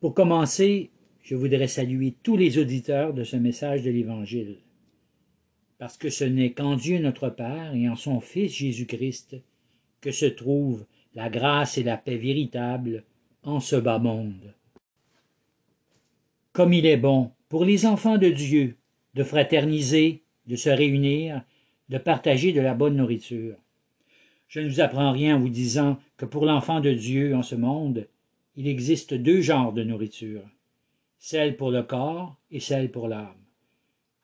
Pour commencer, je voudrais saluer tous les auditeurs de ce message de l'Évangile, parce que ce n'est qu'en Dieu notre Père et en son Fils Jésus-Christ que se trouvent la grâce et la paix véritable en ce bas monde. Comme il est bon pour les enfants de Dieu de fraterniser, de se réunir, de partager de la bonne nourriture. Je ne vous apprends rien en vous disant que pour l'enfant de Dieu en ce monde, il existe deux genres de nourriture, celle pour le corps et celle pour l'âme.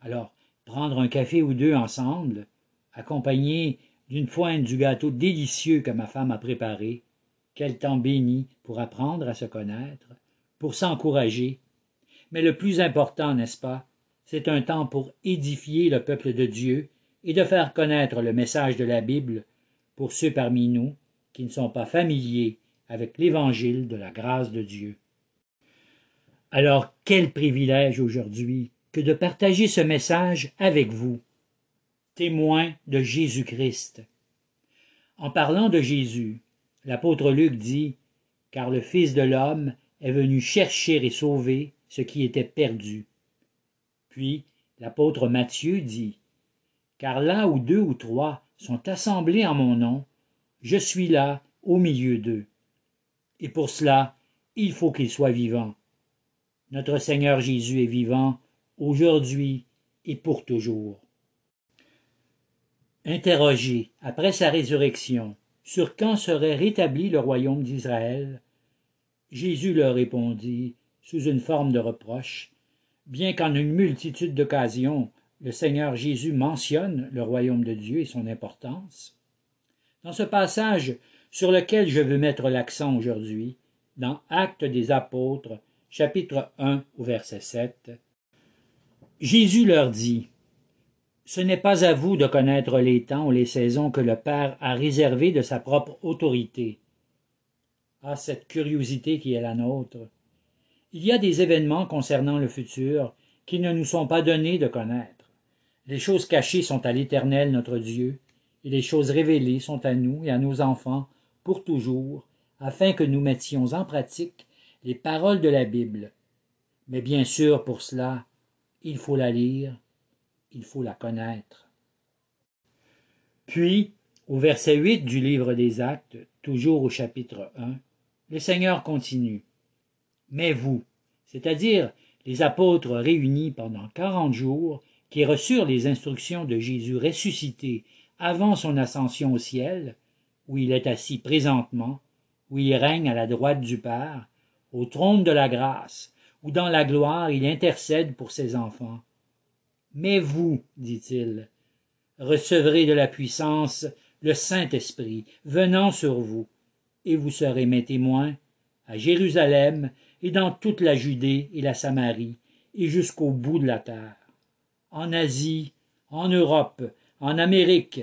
Alors, prendre un café ou deux ensemble, accompagné d'une pointe du gâteau délicieux que ma femme a préparé, quel temps béni pour apprendre à se connaître, pour s'encourager. Mais le plus important, n'est-ce pas, c'est un temps pour édifier le peuple de Dieu et de faire connaître le message de la Bible pour ceux parmi nous qui ne sont pas familiers avec l'évangile de la grâce de Dieu. Alors quel privilège aujourd'hui que de partager ce message avec vous, témoins de Jésus-Christ. En parlant de Jésus, l'apôtre Luc dit Car le Fils de l'homme est venu chercher et sauver ce qui était perdu. Puis l'apôtre Matthieu dit Car là où deux ou trois sont assemblés en mon nom, je suis là au milieu d'eux. Et pour cela, il faut qu'il soit vivant. Notre Seigneur Jésus est vivant aujourd'hui et pour toujours. Interrogé après sa résurrection sur quand serait rétabli le royaume d'Israël, Jésus leur répondit, sous une forme de reproche, bien qu'en une multitude d'occasions le Seigneur Jésus mentionne le royaume de Dieu et son importance. Dans ce passage sur lequel je veux mettre l'accent aujourd'hui, dans Actes des Apôtres, chapitre 1 au verset 7, Jésus leur dit ce n'est pas à vous de connaître les temps ou les saisons que le Père a réservés de sa propre autorité. Ah, cette curiosité qui est la nôtre. Il y a des événements concernant le futur qui ne nous sont pas donnés de connaître. Les choses cachées sont à l'Éternel notre Dieu, et les choses révélées sont à nous et à nos enfants pour toujours, afin que nous mettions en pratique les paroles de la Bible. Mais bien sûr, pour cela, il faut la lire, il faut la connaître. Puis, au verset 8 du livre des Actes, toujours au chapitre 1, le Seigneur continue. Mais vous, c'est-à-dire les apôtres réunis pendant quarante jours, qui reçurent les instructions de Jésus ressuscité avant son ascension au ciel, où il est assis présentement, où il règne à la droite du Père, au trône de la grâce, où dans la gloire il intercède pour ses enfants. Mais vous, dit-il, recevrez de la puissance le Saint-Esprit venant sur vous, et vous serez mes témoins à Jérusalem et dans toute la Judée et la Samarie, et jusqu'au bout de la terre, en Asie, en Europe, en Amérique,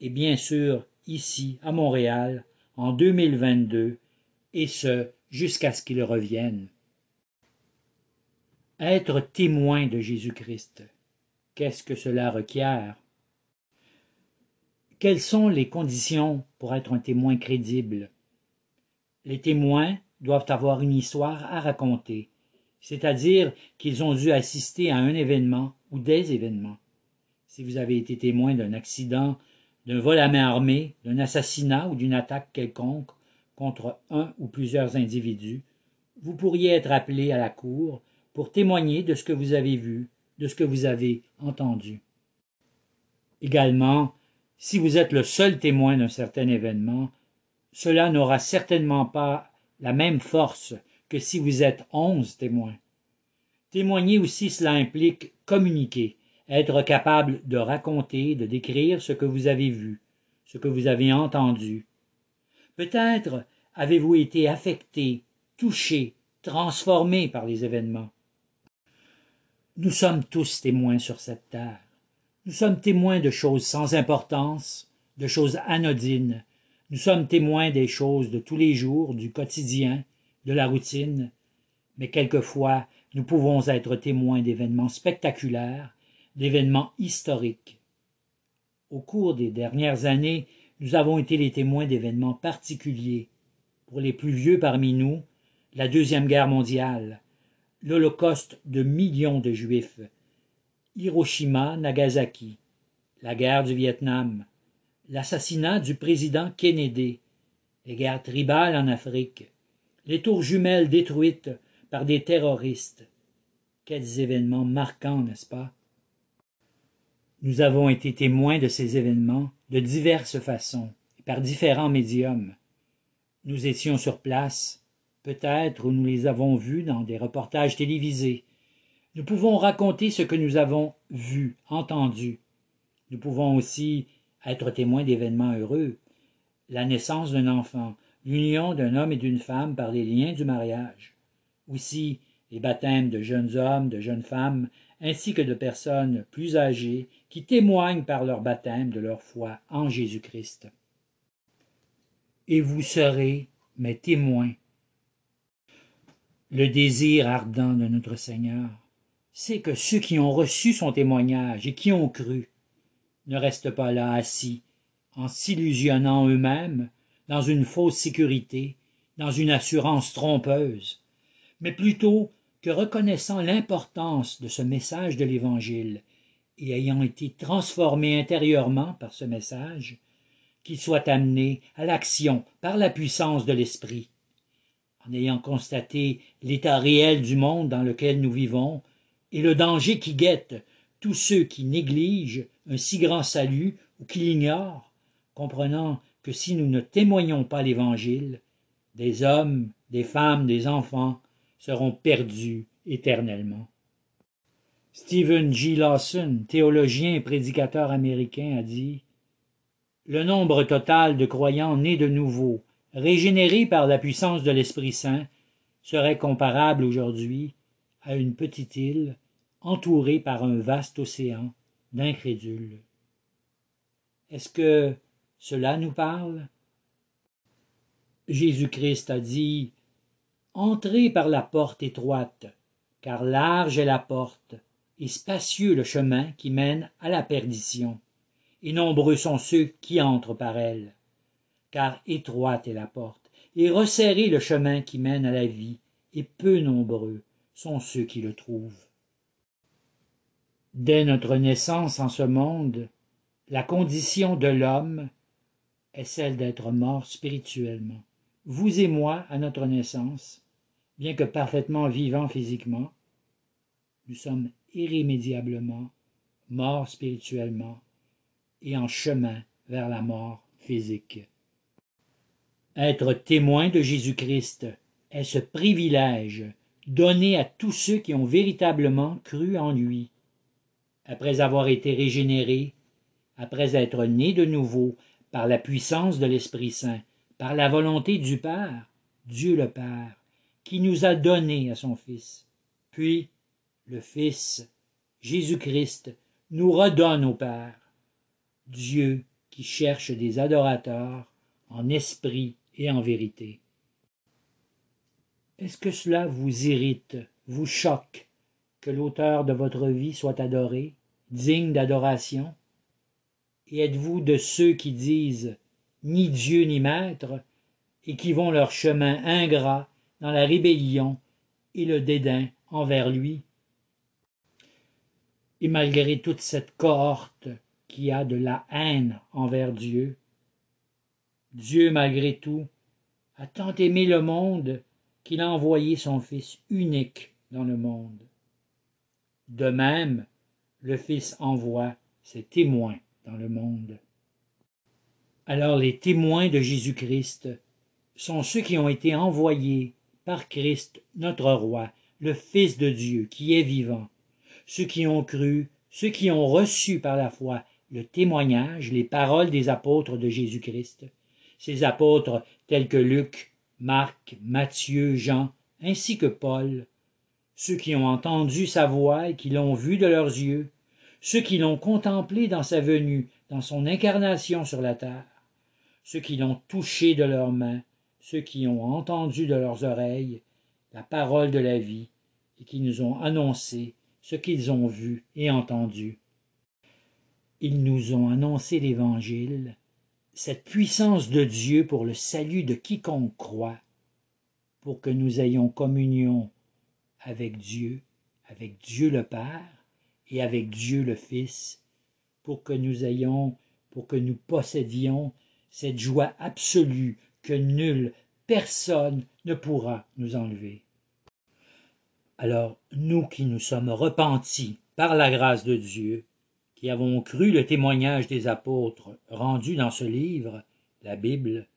et bien sûr ici, à Montréal, en 2022, et ce, jusqu'à ce qu'il revienne. Être témoin de Jésus-Christ. Qu'est-ce que cela requiert? Quelles sont les conditions pour être un témoin crédible? Les témoins doivent avoir une histoire à raconter, c'est-à-dire qu'ils ont dû assister à un événement ou des événements. Si vous avez été témoin d'un accident, d'un vol à main armée, d'un assassinat ou d'une attaque quelconque contre un ou plusieurs individus, vous pourriez être appelé à la cour pour témoigner de ce que vous avez vu, de ce que vous avez entendu. Également, si vous êtes le seul témoin d'un certain événement, cela n'aura certainement pas la même force que si vous êtes onze témoins. Témoigner aussi cela implique communiquer, être capable de raconter, de décrire ce que vous avez vu, ce que vous avez entendu. Peut-être avez-vous été affecté, touché, transformé par les événements. Nous sommes tous témoins sur cette terre. Nous sommes témoins de choses sans importance, de choses anodines. Nous sommes témoins des choses de tous les jours, du quotidien, de la routine. Mais quelquefois, nous pouvons être témoins d'événements spectaculaires, d'événements historiques. Au cours des dernières années, nous avons été les témoins d'événements particuliers. Pour les plus vieux parmi nous, la Deuxième Guerre mondiale, l'Holocauste de millions de Juifs, Hiroshima, Nagasaki, la guerre du Vietnam, l'assassinat du président Kennedy, les guerres tribales en Afrique, les tours jumelles détruites par des terroristes. Quels événements marquants, n'est-ce pas? Nous avons été témoins de ces événements de diverses façons et par différents médiums. Nous étions sur place, peut-être nous les avons vus dans des reportages télévisés. Nous pouvons raconter ce que nous avons vu, entendu. Nous pouvons aussi être témoins d'événements heureux, la naissance d'un enfant, l'union d'un homme et d'une femme par les liens du mariage. Aussi, les baptêmes de jeunes hommes, de jeunes femmes, ainsi que de personnes plus âgées qui témoignent par leur baptême de leur foi en Jésus-Christ. Et vous serez mes témoins. Le désir ardent de notre Seigneur, c'est que ceux qui ont reçu son témoignage et qui ont cru ne restent pas là assis, en s'illusionnant eux-mêmes dans une fausse sécurité, dans une assurance trompeuse, mais plutôt que reconnaissant l'importance de ce message de l'Évangile et ayant été transformés intérieurement par ce message, qu'ils soient amenés à l'action par la puissance de l'Esprit. En ayant constaté l'état réel du monde dans lequel nous vivons et le danger qui guette tous ceux qui négligent un si grand salut ou qui l'ignorent, comprenant que si nous ne témoignons pas l'Évangile, des hommes, des femmes, des enfants seront perdus éternellement. Stephen G. Lawson, théologien et prédicateur américain, a dit Le nombre total de croyants nés de nouveau, régénérés par la puissance de l'Esprit Saint, serait comparable aujourd'hui à une petite île entourée par un vaste océan d'incrédules. Est-ce que cela nous parle? Jésus-Christ a dit Entrez par la porte étroite, car large est la porte, et spacieux le chemin qui mène à la perdition, et nombreux sont ceux qui entrent par elle. Car étroite est la porte, et resserré le chemin qui mène à la vie, et peu nombreux sont ceux qui le trouvent. Dès notre naissance en ce monde, la condition de l'homme est celle d'être mort spirituellement. Vous et moi, à notre naissance, bien que parfaitement vivants physiquement, nous sommes irrémédiablement morts spirituellement et en chemin vers la mort physique. Être témoin de Jésus-Christ est ce privilège donné à tous ceux qui ont véritablement cru en lui. Après avoir été régénérés, après être nés de nouveau par la puissance de l'Esprit Saint, par la volonté du Père, Dieu le Père, qui nous a donné à son Fils. Puis, le Fils, Jésus-Christ, nous redonne au Père. Dieu qui cherche des adorateurs en esprit et en vérité. Est-ce que cela vous irrite, vous choque, que l'auteur de votre vie soit adoré, digne d'adoration? Et êtes-vous de ceux qui disent ni Dieu ni Maître, et qui vont leur chemin ingrat dans la rébellion et le dédain envers lui? Et malgré toute cette cohorte qui a de la haine envers Dieu, Dieu, malgré tout, a tant aimé le monde qu'il a envoyé son Fils unique dans le monde. De même, le Fils envoie ses témoins dans le monde. Alors les témoins de Jésus-Christ sont ceux qui ont été envoyés par Christ notre roi, le Fils de Dieu, qui est vivant, ceux qui ont cru, ceux qui ont reçu par la foi le témoignage, les paroles des apôtres de Jésus-Christ, ces apôtres tels que Luc, Marc, Matthieu, Jean, ainsi que Paul, ceux qui ont entendu sa voix et qui l'ont vu de leurs yeux, ceux qui l'ont contemplé dans sa venue, dans son incarnation sur la terre, ceux qui l'ont touché de leurs mains, ceux qui ont entendu de leurs oreilles la parole de la vie, et qui nous ont annoncé ce qu'ils ont vu et entendu. Ils nous ont annoncé l'Évangile, cette puissance de Dieu pour le salut de quiconque croit. pour que nous ayons communion avec Dieu, avec Dieu le Père et avec Dieu le Fils, pour que nous ayons, pour que nous possédions cette joie absolue que nul, personne ne pourra nous enlever. Alors, nous qui nous sommes repentis par la grâce de Dieu, qui avons cru le témoignage des apôtres rendu dans ce livre, la Bible,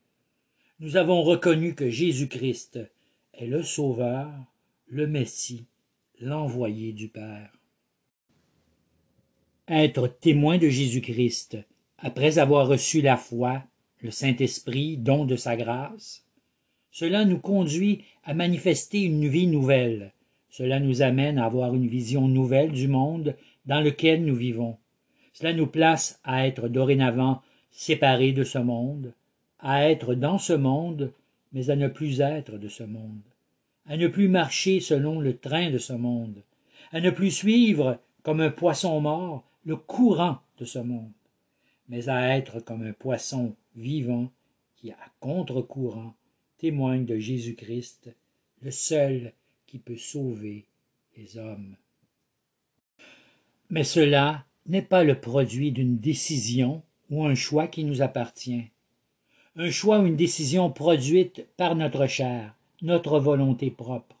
nous avons reconnu que Jésus-Christ est le Sauveur, le Messie, l'envoyé du Père. Être témoin de Jésus-Christ, après avoir reçu la foi, le Saint-Esprit, don de sa grâce, cela nous conduit à manifester une vie nouvelle, cela nous amène à avoir une vision nouvelle du monde dans lequel nous vivons. Cela nous place à être dorénavant séparés de ce monde, à être dans ce monde, mais à ne plus être de ce monde, à ne plus marcher selon le train de ce monde, à ne plus suivre, comme un poisson mort, le courant de ce monde, mais à être comme un poisson vivant qui, à contre-courant, témoigne de Jésus-Christ, le seul peut sauver les hommes. Mais cela n'est pas le produit d'une décision ou un choix qui nous appartient. Un choix ou une décision produite par notre chair, notre volonté propre,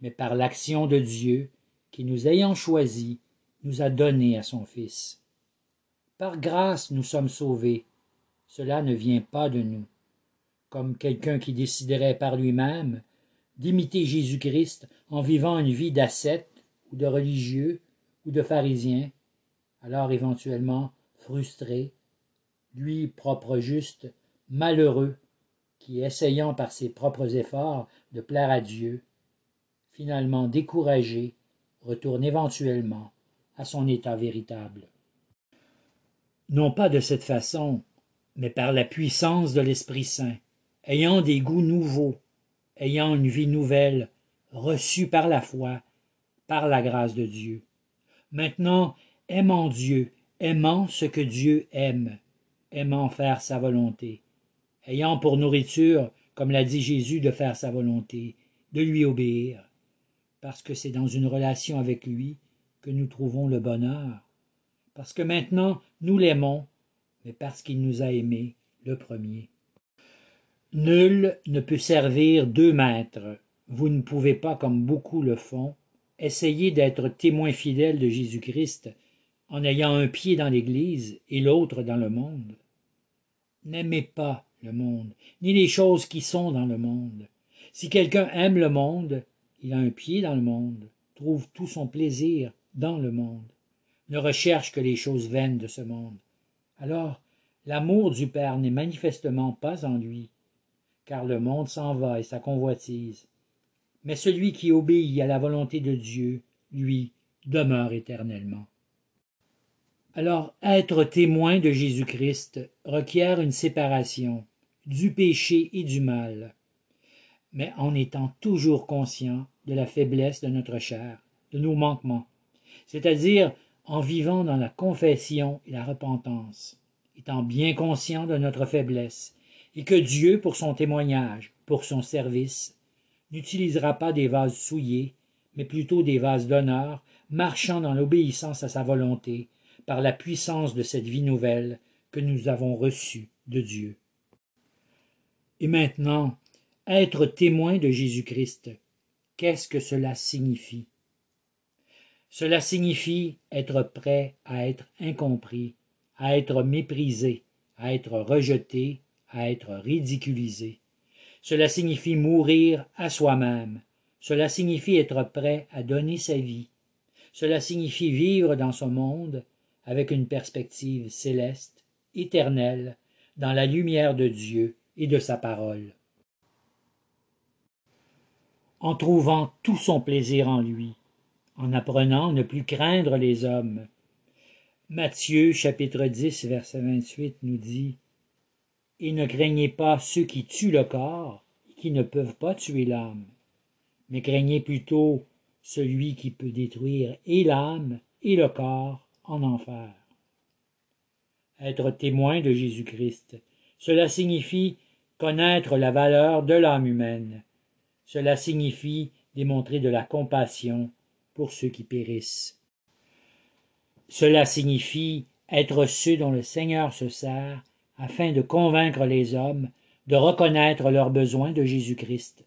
mais par l'action de Dieu qui, nous ayant choisis, nous a donné à son Fils. Par grâce nous sommes sauvés. Cela ne vient pas de nous. Comme quelqu'un qui déciderait par lui-même d'imiter Jésus-Christ en vivant une vie d'ascète ou de religieux ou de pharisien, alors éventuellement frustré, lui propre juste, malheureux, qui, essayant par ses propres efforts de plaire à Dieu, finalement découragé, retourne éventuellement à son état véritable. Non pas de cette façon, mais par la puissance de l'Esprit Saint, ayant des goûts nouveaux, ayant une vie nouvelle, reçue par la foi, par la grâce de Dieu. Maintenant, aimant Dieu, aimant ce que Dieu aime, aimant faire sa volonté, ayant pour nourriture, comme l'a dit Jésus, de faire sa volonté, de lui obéir, parce que c'est dans une relation avec lui que nous trouvons le bonheur, parce que maintenant nous l'aimons, mais parce qu'il nous a aimés le premier. Nul ne peut servir deux maîtres. Vous ne pouvez pas, comme beaucoup le font, essayer d'être témoin fidèle de Jésus-Christ en ayant un pied dans l'Église et l'autre dans le monde. N'aimez pas le monde, ni les choses qui sont dans le monde. Si quelqu'un aime le monde, il a un pied dans le monde, trouve tout son plaisir dans le monde, ne recherche que les choses vaines de ce monde. Alors, l'amour du Père n'est manifestement pas en lui, car le monde s'en va et sa convoitise. Mais celui qui obéit à la volonté de Dieu, lui, demeure éternellement. Alors être témoin de Jésus-Christ requiert une séparation du péché et du mal, mais en étant toujours conscient de la faiblesse de notre chair, de nos manquements, c'est-à-dire en vivant dans la confession et la repentance, étant bien conscient de notre faiblesse, et que Dieu, pour son témoignage, pour son service, n'utilisera pas des vases souillés, mais plutôt des vases d'honneur, marchant dans l'obéissance à sa volonté, par la puissance de cette vie nouvelle que nous avons reçue de Dieu. Et maintenant, être témoin de Jésus-Christ, qu'est-ce que cela signifie? Cela signifie être prêt à être incompris, à être méprisé, à être rejeté, être ridiculisé. Cela signifie mourir à soi-même. Cela signifie être prêt à donner sa vie. Cela signifie vivre dans ce monde avec une perspective céleste, éternelle, dans la lumière de Dieu et de sa parole. En trouvant tout son plaisir en lui, en apprenant ne plus craindre les hommes. Matthieu chapitre 10 verset 28 nous dit Et ne craignez pas ceux qui tuent le corps et qui ne peuvent pas tuer l'âme, mais craignez plutôt celui qui peut détruire et l'âme et le corps en enfer. Être témoin de Jésus-Christ, cela signifie connaître la valeur de l'âme humaine, Cela signifie démontrer de la compassion pour ceux qui périssent. Cela signifie être ceux dont le Seigneur se sert afin de convaincre les hommes de reconnaître leurs besoins de Jésus-Christ,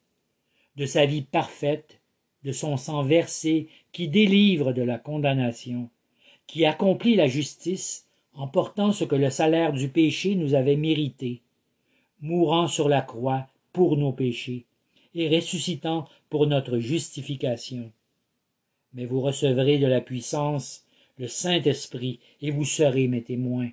de sa vie parfaite, de son sang versé qui délivre de la condamnation, qui accomplit la justice en portant ce que le salaire du péché nous avait mérité, mourant sur la croix pour nos péchés et ressuscitant pour notre justification. Mais vous recevrez de la puissance le Saint-Esprit et vous serez mes témoins